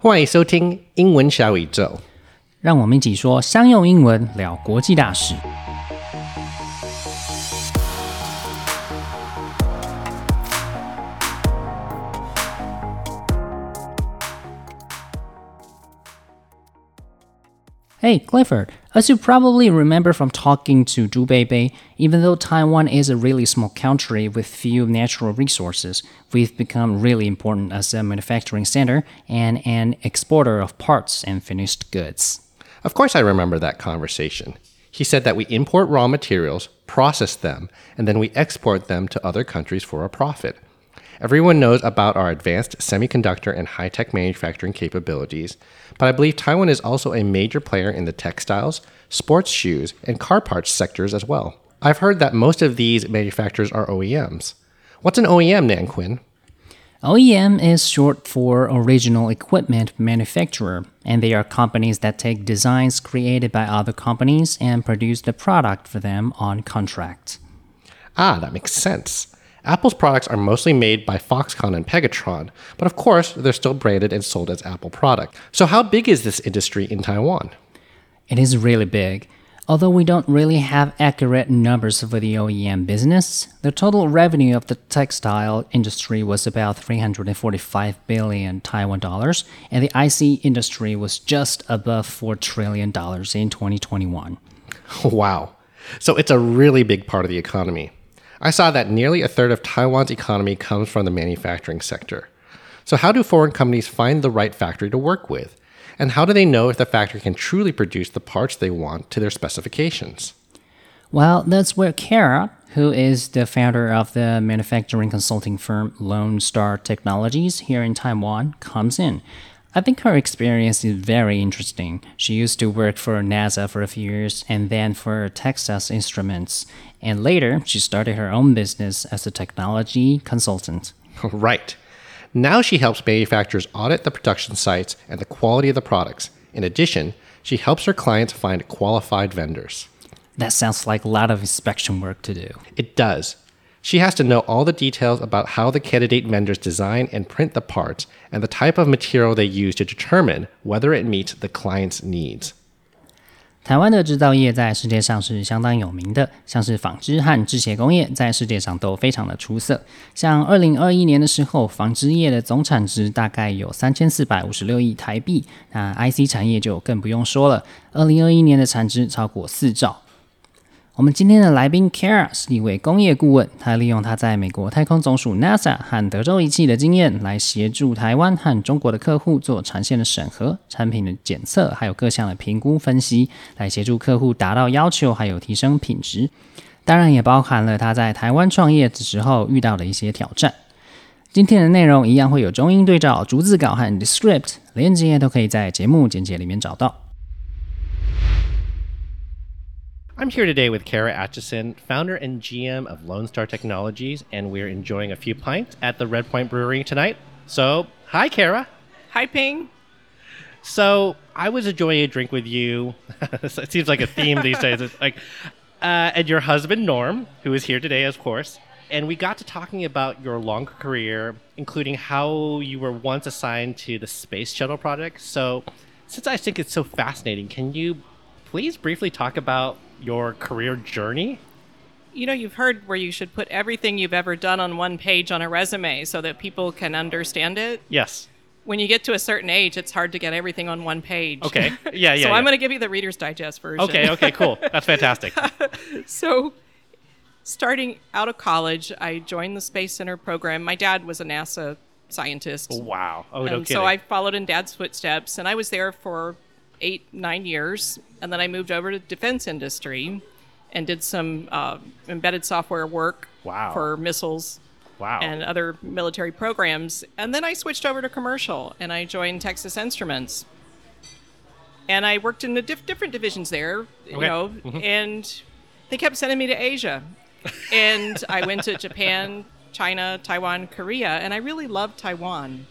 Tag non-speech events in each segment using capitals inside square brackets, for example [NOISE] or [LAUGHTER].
欢迎收听英文小宇宙。让我们一起说商用英文聊国际大事。Hey, Clifford, as you probably remember from talking to Zhu Beibei, even though Taiwan is a really small country with few natural resources, we've become really important as a manufacturing center and an exporter of parts and finished goods. Of course, I remember that conversation. He said that we import raw materials, process them, and then we export them to other countries for a profit. Everyone knows about our advanced semiconductor and high tech manufacturing capabilities, but I believe Taiwan is also a major player in the textiles, sports shoes, and car parts sectors as well. I've heard that most of these manufacturers are OEMs. What's an OEM, Nan Quinn? OEM is short for Original Equipment Manufacturer, and they are companies that take designs created by other companies and produce the product for them on contract. Ah, that makes sense. Apple's products are mostly made by Foxconn and Pegatron, but of course, they're still branded and sold as Apple product. So how big is this industry in Taiwan? It is really big. Although we don't really have accurate numbers for the OEM business, the total revenue of the textile industry was about 345 billion Taiwan dollars, and the IC industry was just above 4 trillion dollars in 2021. [LAUGHS] Wow. So it's a really big part of the economy. I saw that nearly a third of Taiwan's economy comes from the manufacturing sector. So, how do foreign companies find the right factory to work with? And how do they know if the factory can truly produce the parts they want to their specifications? Well, that's where Kara, who is the founder of the manufacturing consulting firm Lone Star Technologies here in Taiwan, comes in. I think her experience is very interesting. She used to work for NASA for a few years and then for Texas Instruments. And later, she started her own business as a technology consultant. [LAUGHS] right. Now she helps manufacturers audit the production sites and the quality of the products. In addition, she helps her clients find qualified vendors. That sounds like a lot of inspection work to do. It does. She has to know all the details about how the candidate vendors design and print the parts and the type of material they use to determine whether it meets the client's needs. 台湾的制造业在世界上是相当有名的，像是纺织和制鞋工业在世界上都非常的出色。像二零二一年的时候，纺织业的总产值大概有三千四百五十六亿台币，那 IC 产业就更不用说了，二零二一年的产值超过四兆。 我们今天的来宾 Kara 是一位工业顾问，他利用他在美国太空总署 NASA 和德州仪器的经验，来协助台湾和中国的客户做产线的审核、产品的检测，还有各项的评估分析，来协助客户达到要求，还有提升品质。当然，也包含了他在台湾创业的时候遇到的一些挑战。今天的内容一样会有中英对照、逐字稿和 Descript，连接都可以在节目简介里面找到。I'm here today with Kara Atchison, founder and GM of Lone Star Technologies, and we're enjoying a few pints at the Red Point Brewery tonight. So, hi, Kara. Hi, Ping. So, I was enjoying a drink with you. [LAUGHS] it seems like a theme these days. It's like, uh, and your husband, Norm, who is here today, of course. And we got to talking about your long career, including how you were once assigned to the Space Shuttle project. So, since I think it's so fascinating, can you please briefly talk about your career journey? You know, you've heard where you should put everything you've ever done on one page on a resume so that people can understand it. Yes. When you get to a certain age, it's hard to get everything on one page. Okay. Yeah, yeah. [LAUGHS] so yeah. I'm going to give you the Reader's Digest version. Okay, okay, cool. That's fantastic. [LAUGHS] so, starting out of college, I joined the Space Center program. My dad was a NASA scientist. wow. Oh, no and kidding. so I followed in dad's footsteps, and I was there for eight, nine years. And then I moved over to defense industry and did some uh, embedded software work Wow. for missiles wow. and other military programs. And then I switched over to commercial and I joined Texas Instruments. And I worked in the diff- different divisions there, you Okay. know, and they kept sending me to Asia. and [LAUGHS] I went to Japan, China, Taiwan, Korea, and I really loved Taiwan.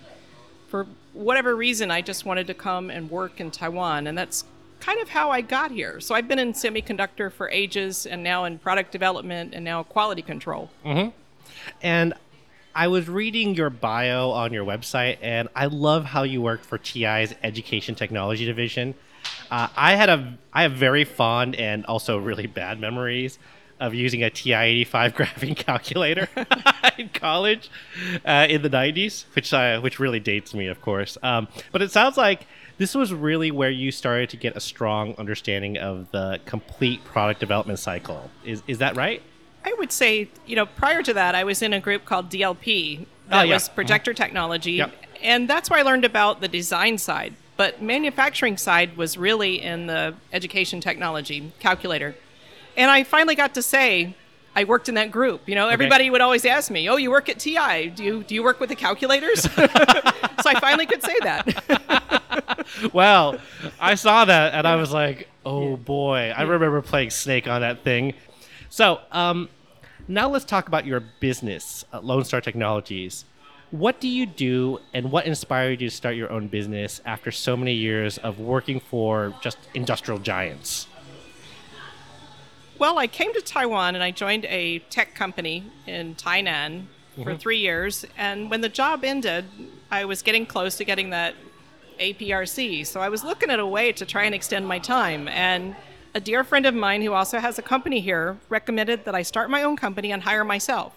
For whatever reason, I just wanted to come and work in Taiwan, and that's kind of how I got here. So I've been in semiconductor for ages, and now in product development, and now quality control. and I was reading your bio on your website, and I love how you worked for TI's Education Technology Division. Uh, I had a I have very fond and also really bad memories of using a TI-85 [LAUGHS] graphing calculator [LAUGHS] in college uh, in the 90s, which uh, which really dates me, of course. Um, but it sounds like this was really where you started to get a strong understanding of the complete product development cycle. Is is that right? I would say, you know, prior to that, I was in a group called DLP. Oh, That yeah. was projector technology. Yep. And that's where I learned about the design side. But manufacturing side was really in the education technology calculator. And I finally got to say, I worked in that group. You know, everybody would always ask me, "Oh, you work at TI? Do you do you work with the calculators?" [LAUGHS] so I finally could say that. [LAUGHS] Well, I saw that and I was like, oh boy. I remember playing Snake on that thing. So, um, now let's talk about your business, uh, Lone Star Technologies. What do you do and what inspired you to start your own business after so many years of working for just industrial giants? Well, I came to Taiwan and I joined a tech company in Tainan for mm-hmm. three years. And when the job ended, I was getting close to getting that APRC. So I was looking at a way to try and extend my time. And a dear friend of mine who also has a company here recommended that I start my own company and hire myself.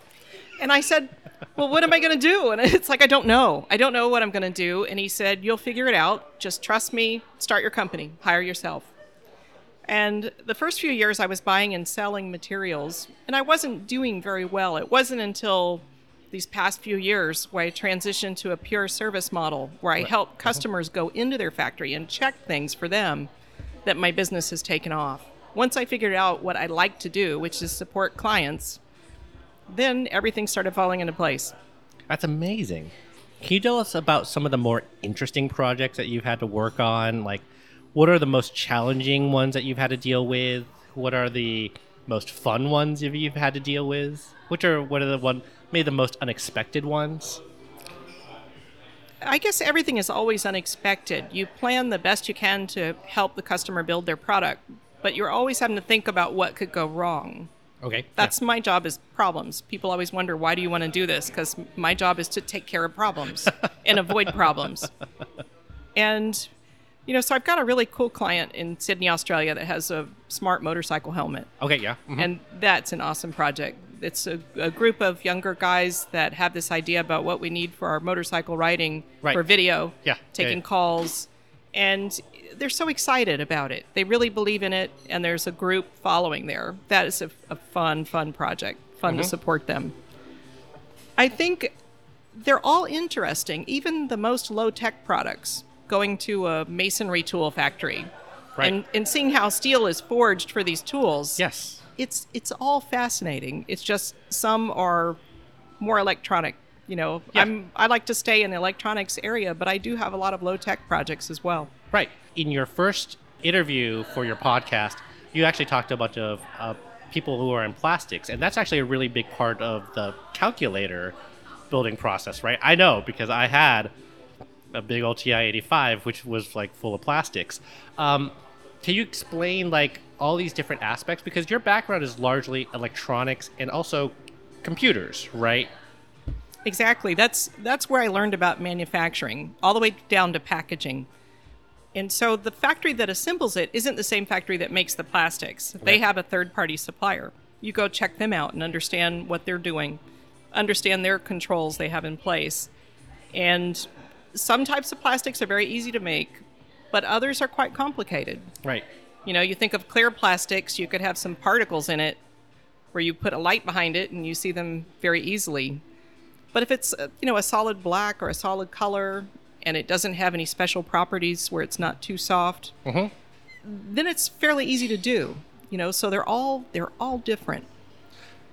And I said, Well, what am I going to do? And it's like, I don't know. I don't know what I'm going to do. And he said, You'll figure it out. Just trust me. Start your company, hire yourself. And the first few years I was buying and selling materials, and I wasn't doing very well. It wasn't until these past few years where I transitioned to a pure service model where I help uh-huh. customers go into their factory and check things for them that my business has taken off. Once I figured out what I like to do, which is support clients, then everything started falling into place. That's amazing. Can you tell us about some of the more interesting projects that you've had to work on? Like, what are the most challenging ones that you've had to deal with? What are the most fun ones that you've had to deal with? Which are what are the one maybe the most unexpected ones? I guess everything is always unexpected. You plan the best you can to help the customer build their product, but you're always having to think about what could go wrong. Okay, That's my job is problems. People always wonder why do you want to do this? Because my job is to take care of problems [LAUGHS] and avoid problems. And you know, so I've got a really cool client in Sydney, Australia, that has a smart motorcycle helmet, okay, yeah. mhm. and that's an awesome project. It's a, a group of younger guys that have this idea about what we need for our motorcycle riding Right. for video, Yeah, yeah, taking yeah. calls, and they're so excited about it. They really believe in it, and there's a group following there. That is a, a fun, fun project. Fun Mm-hmm. to support them. I think they're all interesting, even the most low tech products. Going to a masonry tool factory Right. and, and seeing how steel is forged for these tools yes. it's it's all fascinating. It's just some are more electronic. You know, Yeah. I'm I like to stay in the electronics area, but I do have a lot of low tech projects as well. Right. In your first interview for your podcast, you actually talked to a bunch of uh, people who are in plastics, and that's actually a really big part of the calculator building process, right? I know because I had a big old TI 85, which was like full of plastics. Um, can you explain like all these different aspects? Because your background is largely electronics and also computers, right? Exactly. That's that's where I learned about manufacturing, all the way down to packaging. And so the factory that assembles it isn't the same factory that makes the plastics. They have a third party supplier. You go check them out and understand what they're doing, understand their controls they have in place. And some types of plastics are very easy to make, but others are quite complicated. Right. You know, you think of clear plastics, you could have some particles in it where you put a light behind it and you see them very easily. But if it's, uh, you know, a solid black or a solid color and it doesn't have any special properties where it's not too soft, then it's fairly easy to do. You know, so they're all they're all different.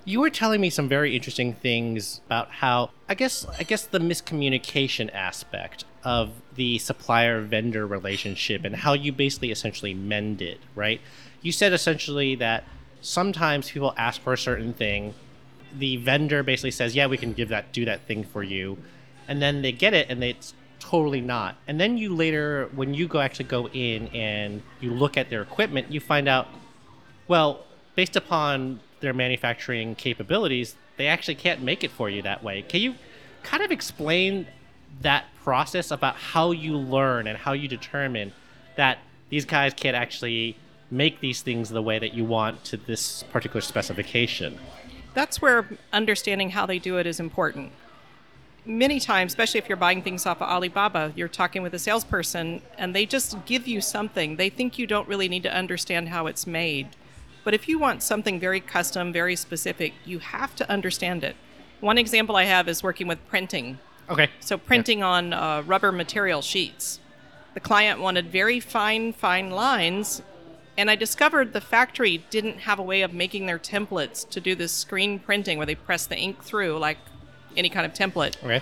You were telling me some very interesting things about how I guess I guess the miscommunication aspect of the supplier vendor relationship and how you basically essentially mend it, right? You said essentially that sometimes people ask for a certain thing, the vendor basically says, "Yeah, we can give that do that thing for you." And then they get it and it's totally not. And then you later when you go actually go in and you look at their equipment, you find out well, based upon their manufacturing capabilities, they actually can't make it for you that way. Can you kind of explain that process about how you learn and how you determine that these guys can't actually make these things the way that you want to this particular specification. That's where understanding how they do it is important. Many times, especially if you're buying things off of Alibaba, you're talking with a salesperson and they just give you something. They think you don't really need to understand how it's made. But if you want something very custom, very specific, you have to understand it. One example I have is working with printing. Okay. So, printing on uh, rubber material sheets. The client wanted very fine, fine lines, and I discovered the factory didn't have a way of making their templates to do this screen printing where they press the ink through like any kind of template. Okay.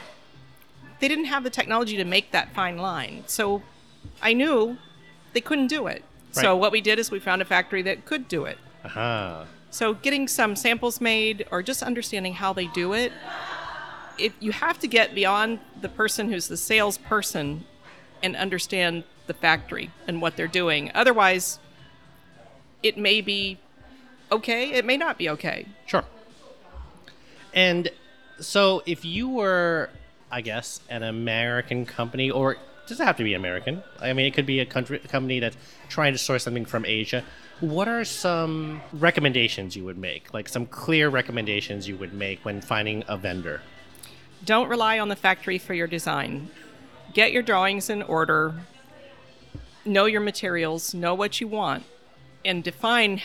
They didn't have the technology to make that fine line. So, I knew they couldn't do it. Right. So, what we did is we found a factory that could do it. Uh-huh. So getting some samples made or just understanding how they do it, it you have to get beyond the person who's the salesperson and understand the factory and what they're doing. Otherwise, it may be okay, it may not be okay. Sure. And so if you were, I guess, an American company, or doesn't have to be American. I mean, it could be a country a company that's trying to source something from Asia. What are some recommendations you would make? Like some clear recommendations you would make when finding a vendor? Don't rely on the factory for your design. Get your drawings in order. Know your materials, know what you want, and define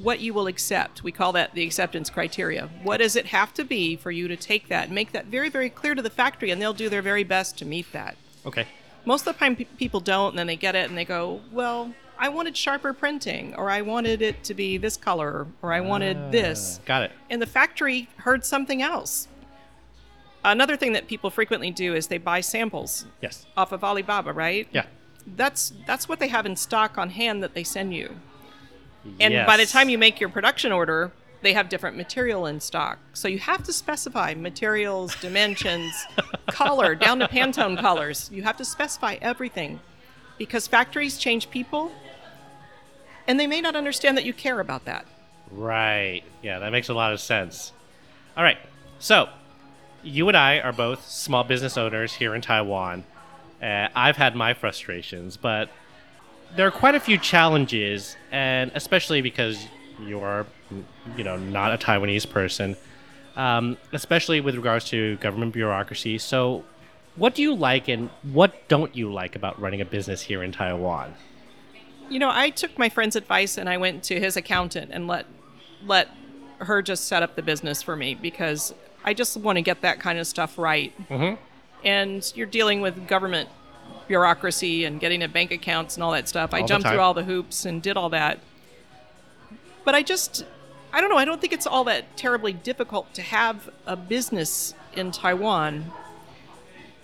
what you will accept. We call that the acceptance criteria. What does it have to be for you to take that? Make that very, very clear to the factory, and they'll do their very best to meet that. Okay. Most of the time, pe- people don't, and then they get it and they go, Well, I wanted sharper printing, or I wanted it to be this color, or I wanted ah. this Got it. and the factory heard something else. Another thing that people frequently do is they buy samples Yes. off of Alibaba, right? Yeah. That's that's what they have in stock on hand that they send you. And by the time you make your production order, they have different material in stock. So you have to specify materials, [LAUGHS] dimensions, color, down to Pantone colors. You have to specify everything because factories change people and they may not understand that you care about that. Right. Yeah, that makes a lot of sense. All right. So, you and I are both small business owners here in Taiwan. Uh, I've had my frustrations, but there are quite a few challenges, and especially because you're, you know, not a Taiwanese person, um, especially with regards to government bureaucracy. So, what do you like and what don't you like about running a business here in Taiwan? You know, I took my friend's advice and I went to his accountant and let let her just set up the business for me because I just want to get that kind of stuff right. Mhm. And you're dealing with government bureaucracy and getting a bank accounts and all that stuff. I All the jumped through all the hoops and did all that. But I just I don't know, I don't think it's all that terribly difficult to have a business in Taiwan.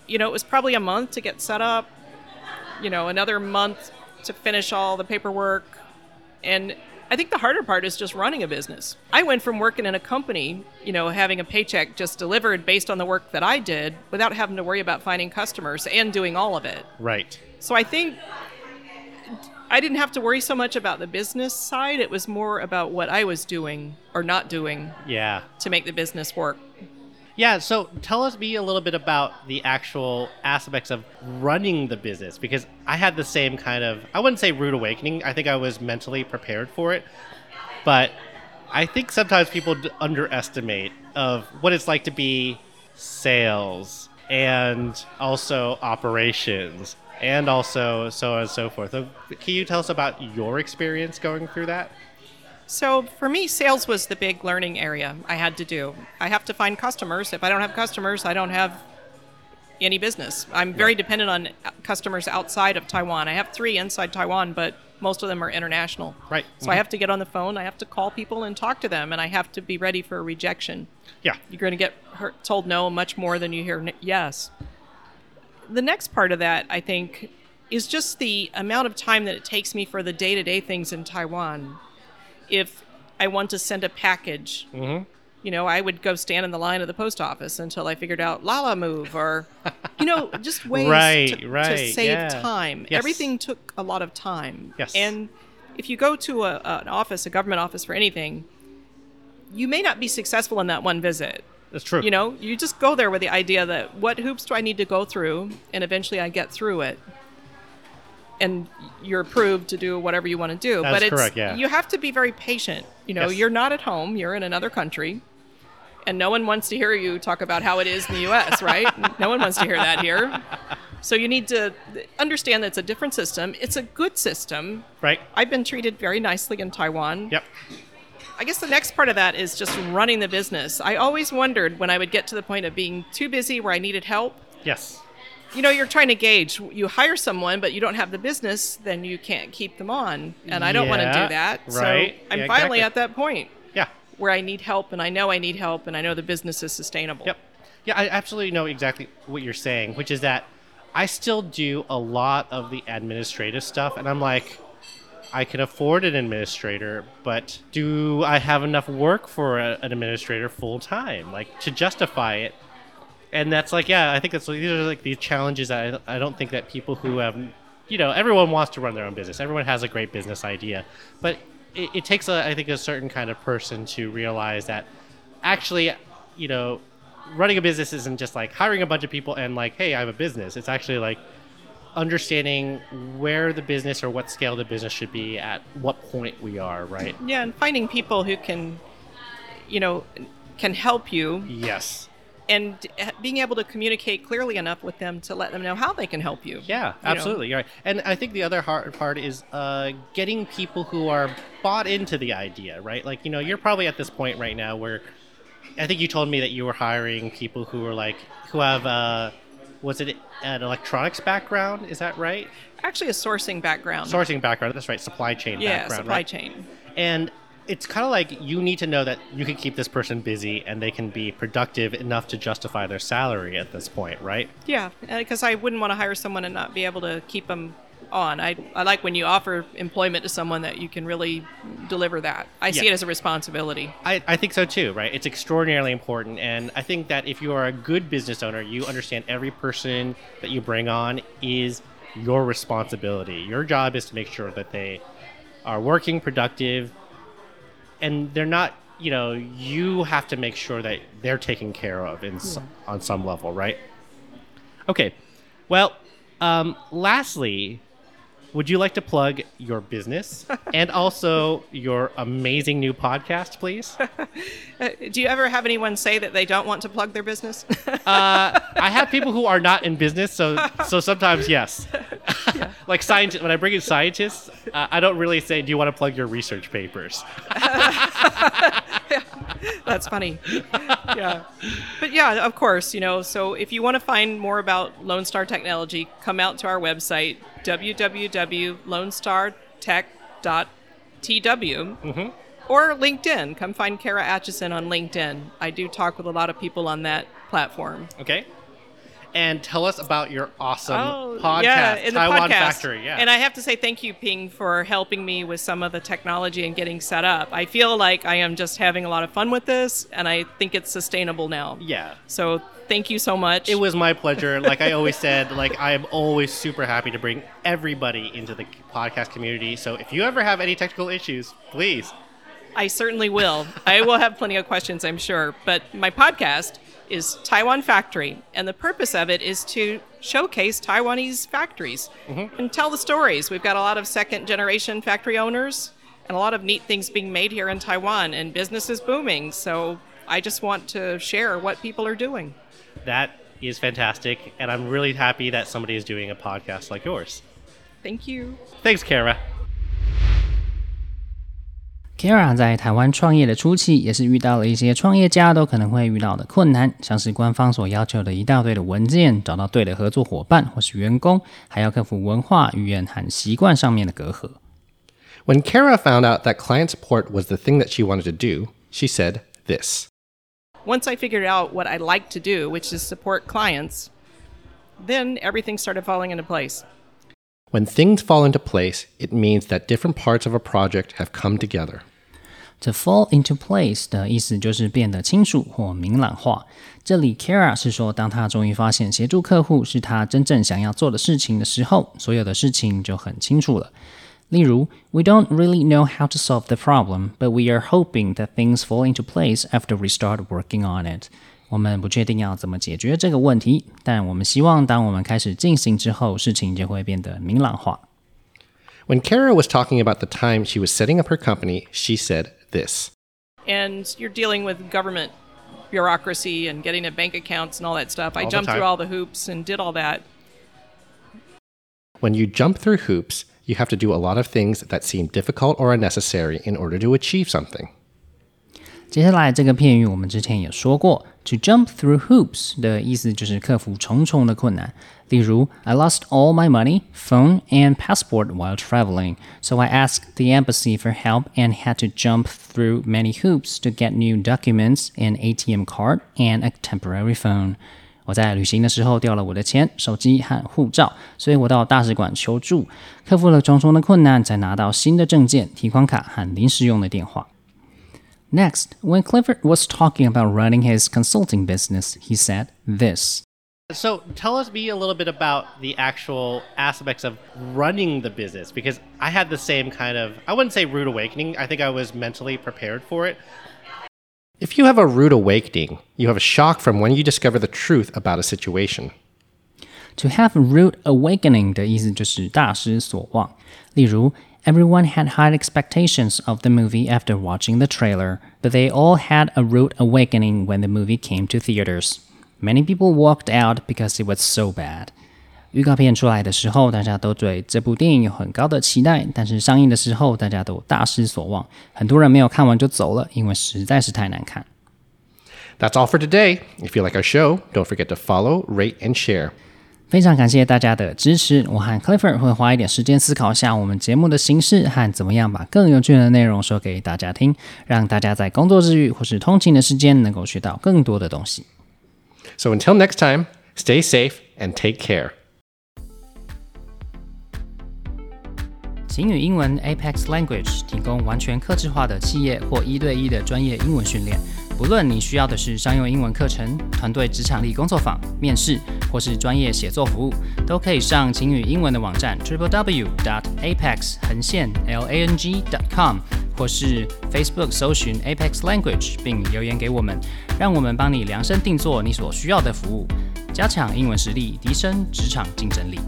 You know, it was probably a month to get set up, you know, another month to finish all the paperwork. And I think the harder part is just running a business. I went from working in a company, you know, having a paycheck just delivered based on the work that I did without having to worry about finding customers and doing all of it. Right. So I think I didn't have to worry so much about the business side. It was more about what I was doing or not doing Yeah. to make the business work. Yeah, so tell us me a little bit about the actual aspects of running the business because I had the same kind of I wouldn't say rude awakening. I think I was mentally prepared for it. But I think sometimes people underestimate of what it's like to be sales and also operations and also so on and so forth. So can you tell us about your experience going through that? So for me, sales was the big learning area I had to do. I have to find customers. If I don't have customers, I don't have any business. I'm very dependent on customers outside of Taiwan. I have three inside Taiwan, but most of them are international. Right. So I mm-hmm. have to get on the phone. I have to call people and talk to them, and I have to be ready for a rejection. Yeah. You're going to get hurt, told no much more than you hear n- yes. The next part of that, I think, is just the amount of time that it takes me for the day to day things in Taiwan. If I want to send a package, mm-hmm. you know, I would go stand in the line of the post office until I figured out Lalamove or, you know, [LAUGHS] just ways Right, to, right, to save yeah. time. Yes. Everything took a lot of time. Yes. And if you go to a, an office, a government office for anything, you may not be successful in that one visit. That's true. You know, you just go there with the idea that what hoops do I need to go through, and eventually I get through it, and you're approved to do whatever you want to do. That's but it's correct, yeah. you have to be very patient. You know, Yes. you're not at home; you're in another country, and no one wants to hear you talk about how it is in the U.S. Right? [LAUGHS] no one wants to hear that here. So you need to understand that it's a different system. It's a good system. right? I've been treated very nicely in Taiwan. Yep. I guess the next part of that is just running the business. I always wondered when I would get to the point of being too busy where I needed help. Yes. You know, you're trying to gauge. You hire someone, but you don't have the business, then you can't keep them on. And I don't want to do that. right. So I'm Yeah, finally exactly. at that point Yeah. where I need help, and I know I need help, and I know the business is sustainable. Yep. Yeah, I absolutely know exactly what you're saying, which is that I still do a lot of the administrative stuff, and I'm like, I can afford an administrator, but do I have enough work for a, an administrator full time, like to justify it? And that's like, yeah, I think that's these are like these challenges that I, I don't think that people who have, you know, everyone wants to run their own business. Everyone has a great business idea, but it, it takes a, I think, a certain kind of person to realize that actually, you know, running a business isn't just like hiring a bunch of people and like, hey, I have a business. It's actually like understanding where the business or what scale the business should be at what point we are, right? Yeah, and finding people who can, you know, can help you Yes. And being able to communicate clearly enough with them to let them know how they can help you. Yeah, You absolutely. You're right. And I think the other hard part is uh, getting people who are bought into the idea, right? Like, you know, you're probably at this point right now where I think you told me that you were hiring people who are like, who have, uh, was it an electronics background? Is that right? Actually, a sourcing background. Sourcing background. That's right. Supply chain yeah, background. supply right? chain. And it's kind of like you need to know that you can keep this person busy and they can be productive enough to justify their salary at this point, right? Yeah, uh, because I wouldn't want to hire someone and not be able to keep them on. I, I like when you offer employment to someone that you can really deliver that. I see it as a responsibility. I, I think so too, right? It's extraordinarily important. And I think that if you are a good business owner, you understand every person that you bring on is your responsibility. Your job is to make sure that they are working productive and they're not, you know, you have to make sure that they're taken care of in s on some level, right? Okay. Well, um, lastly, would you like to plug your business [LAUGHS] and also your amazing new podcast, please? [LAUGHS] Uh, do you ever have anyone say that they don't want to plug their business? Uh, I have people who are not in business, so so sometimes yes. [LAUGHS] like scientists, when I bring in scientists, uh, I don't really say, "Do you want to plug your research papers?" [LAUGHS] That's funny. yeah. But yeah, of course, you know, so if you want to find more about Lone Star Technology, come out to our website, www.lonestartech.tw. Or LinkedIn. Come find Kara Atchison on LinkedIn. I do talk with a lot of people on that platform. Okay. And tell us about your awesome podcast, Oh, yeah, in the Taiwan podcast. Factory. Yeah. And I have to say thank you, Ping, for helping me with some of the technology and getting set up. I feel like I am just having a lot of fun with this, and I think it's sustainable now. yeah. So thank you so much. It was my pleasure. Like I always said, like I am always super happy to bring everybody into the podcast community. So if you ever have any technical issues, please. I certainly will. I will have plenty of questions, I'm sure. But my podcast is Taiwan Factory, and the purpose of it is to showcase Taiwanese factories mm-hmm. and tell the stories. We've got a lot of second generation factory owners and a lot of neat things being made here in Taiwan, and business is booming. So I just want to share what people are doing. That is fantastic, and I'm really happy that somebody is doing a podcast like yours. Thank you. Thanks, Kara. Kara 在台湾创业的初期，也是遇到了一些创业家都可能会遇到的困难，像是官方所要求的一大堆的文件，找到对的合作伙伴或是员工，还要克服文化、语言和习惯上面的隔阂。 When Kara found out that client support was the thing that she wanted to do, she said this. Once I figured out what I like to do, which is support clients, then everything started falling into place. When things fall into place, it means that different parts of a project have come together. To fall into place 的意思就是变得清楚或明朗化。这里 Kara 是说，当他终于发现协助客户是他真正想要做的事情的时候，所有的事情就很清楚了。例如，We don't really know how to solve the problem, but we are hoping that things fall into place after we start working on it. 我们不确定要怎么解决这个问题，但我们希望当我们开始进行之后，事情就会变得明朗化。 When Kara was talking about the time she was setting up her company, she said this. And you're dealing with government bureaucracy and getting at bank accounts and all that stuff. I All the jumped through all the hoops and did all that. When you jump through hoops, you have to do a lot of things that seem difficult or unnecessary in order to achieve something. 接下来这个片语我们之前也说过，to jump through hoops 的意思就是克服重重的困难。例如，I lost all my money, phone, and passport while traveling, so I asked the embassy for help and had to jump through many hoops to get new documents, an ATM card, and a temporary phone. 我在旅行的时候掉了我的钱、手机和护照，所以我到大使馆求助，克服了重重的困难，才拿到新的证件、提款卡和临时用的电话。 Next, when Clifford was talking about running his consulting business, he said this. So tell us me a little bit about the actual aspects of running the business because I had the same kind of I wouldn't say rude awakening. I think I was mentally prepared for it. If you have a rude awakening, you have a shock from when you discover the truth about a situation. To have rude awakening 的意思就是大失所望。例如 ，Everyone had high expectations of the movie after watching the trailer, but they all had a rude awakening when the movie came to theaters. Many people walked out because it was so bad. 预告片出来的时候，大家都对这部电影有很高的期待，但是上映的时候，大家都大失所望。很多人没有看完就走了，因为实在是太难看。 That's all for today. If you like our show, don't forget to follow, rate, and share. 非常感谢大家的支持，我和 Clifford 会花一点时间思考一下我们节目的形式和怎么样把更有趣的内容说给大家听，让大家在工作之余或是通勤的时间能够学到更多的东西。So until next time, stay safe and take care. 晴雨英文 Apex Language 提供完全客制化的企业或一对一的专业英文训练。不论你需要的是商用英文课程、团队职场力工作坊、面试，或是专业写作服务，都可以上晴雨英文的网站：Triple W Dot Apex 横线 L A N G .com 或是 Facebook 搜寻 Apex Language 并留言给我们，让我们帮你量身定做你所需要的服务，加强英文实力，提升职场竞争力。